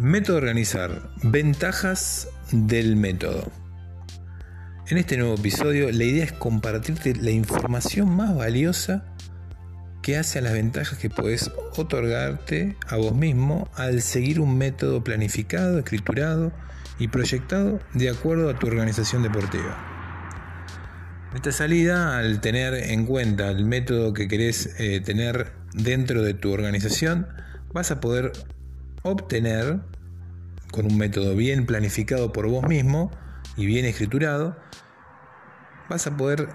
Método organizar. Ventajas del método. En este nuevo episodio la idea es compartirte la información más valiosa que hace a las ventajas que puedes otorgarte a vos mismo al seguir un método planificado, escriturado y proyectado de acuerdo a tu organización deportiva. Esta salida, al tener en cuenta el método que querés eh, tener dentro de tu organización, vas a poder obtener, con un método bien planificado por vos mismo y bien escriturado, vas a poder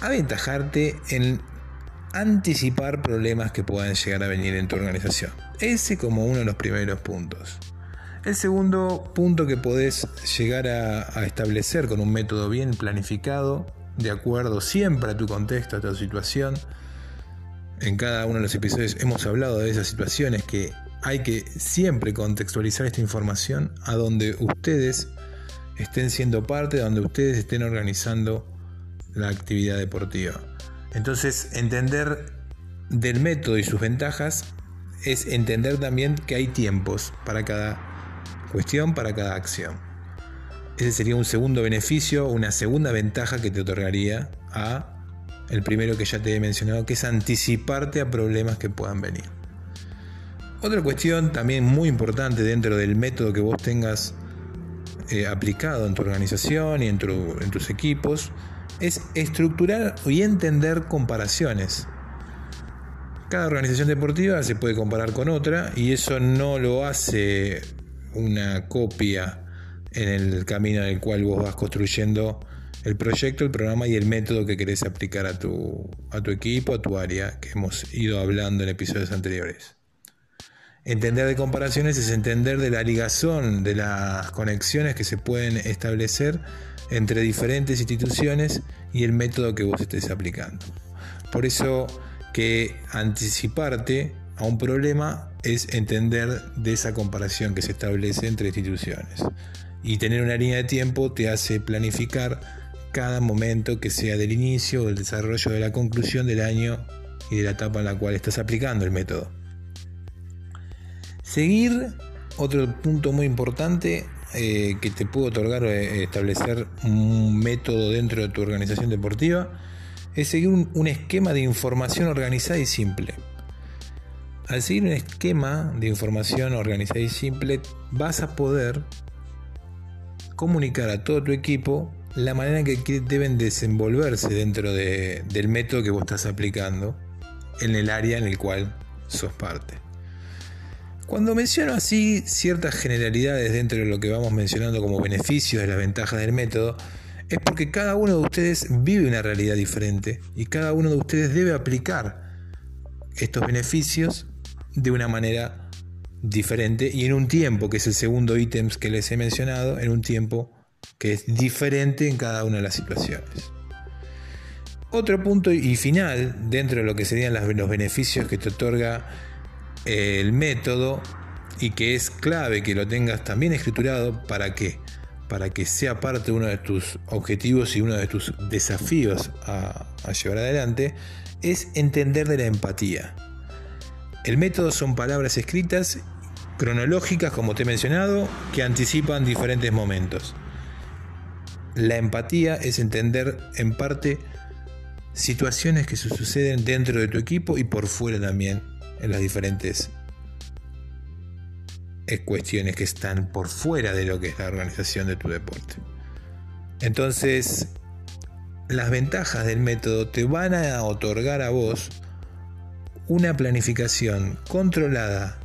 aventajarte en anticipar problemas que puedan llegar a venir en tu organización. Ese como uno de los primeros puntos. El segundo punto que podés llegar a, establecer con un método bien planificado, de acuerdo siempre a tu contexto, a tu situación. En cada uno de los episodios hemos hablado de esas situaciones que hay que siempre contextualizar esta información a donde ustedes estén siendo parte, donde ustedes estén organizando la actividad deportiva. Entonces, entender del método y sus ventajas es entender también que hay tiempos para cada cuestión, para cada acción. Ese sería un segundo beneficio, una segunda ventaja que te otorgaría a el primero que ya te he mencionado, que es anticiparte a problemas que puedan venir. Otra cuestión también muy importante dentro del método que vos tengas eh, aplicado en tu organización y en tus equipos es estructurar y entender comparaciones. Cada organización deportiva se puede comparar con otra y eso no lo hace una copia en el camino en el cual vos vas construyendo el proyecto, el programa y el método que querés aplicar a tu, a tu equipo, a tu área, que hemos ido hablando en episodios anteriores. Entender de comparaciones es entender de la ligazón, de las conexiones que se pueden establecer entre diferentes instituciones y el método que vos estés aplicando. Por eso que anticiparte a un problema es entender de esa comparación que se establece entre instituciones. Y tener una línea de tiempo te hace planificar cada momento que sea del inicio o del desarrollo de la conclusión del año y de la etapa en la cual estás aplicando el método. Seguir, otro punto muy importante, eh, que te puede otorgar eh, establecer un método dentro de tu organización deportiva es seguir un, esquema de información organizada y simple. Al seguir un esquema de información organizada y simple, vas a poder comunicar a todo tu equipo la manera en que deben desenvolverse dentro del método que vos estás aplicando en el área en el cual sos parte. Cuando menciono así ciertas generalidades dentro de lo que vamos mencionando como beneficios de las ventajas del método, es porque cada uno de ustedes vive una realidad diferente y cada uno de ustedes debe aplicar estos beneficios de una manera diferente y en un tiempo, que es el segundo ítem que les he mencionado, en un tiempo que es diferente en cada una de las situaciones. Otro punto y final dentro de lo que serían los beneficios que te otorga el método y que es clave que lo tengas también escriturado para que para que sea parte de uno de tus objetivos y uno de tus desafíos a, a llevar adelante es entender de la empatía. El método son palabras escritas cronológicas, como te he mencionado, que anticipan diferentes momentos. La empatía es entender en parte situaciones que suceden dentro de tu equipo y por fuera también en las diferentes cuestiones que están por fuera de lo que es la organización de tu deporte. Entonces, las ventajas del método te van a otorgar a vos una planificación controlada,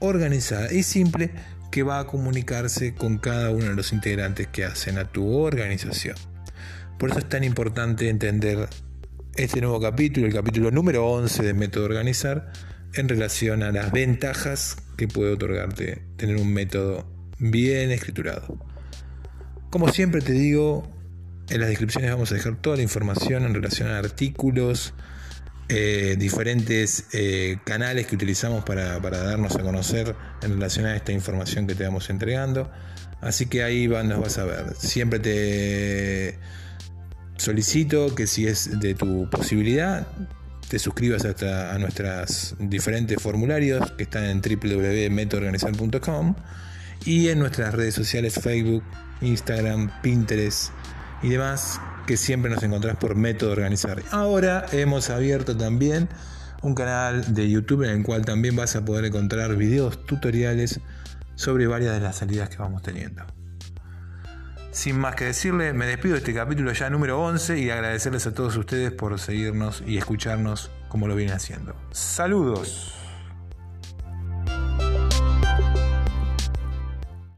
organizada y simple que va a comunicarse con cada uno de los integrantes que hacen a tu organización. Por eso es tan importante entender este nuevo capítulo, el capítulo número 11 de Método Organizar, en relación a las ventajas que puede otorgarte tener un método bien escriturado. Como siempre te digo, en las descripciones vamos a dejar toda la información en relación a artículos, eh, diferentes eh, canales que utilizamos para, darnos a conocer en relación a esta información que te vamos entregando. Así que ahí nos vas a ver. Siempre te solicito que si es de tu posibilidad, te suscribas a, a nuestros diferentes formularios que están en www.metoorganizar.com y en nuestras redes sociales Facebook, Instagram, Pinterest y demás que siempre nos encontrás por Método Organizar. Ahora hemos abierto también un canal de YouTube en el cual también vas a poder encontrar videos tutoriales sobre varias de las salidas que vamos teniendo. Sin más que decirle, me despido de este capítulo ya número 11 y agradecerles a todos ustedes por seguirnos y escucharnos como lo vienen haciendo. Saludos.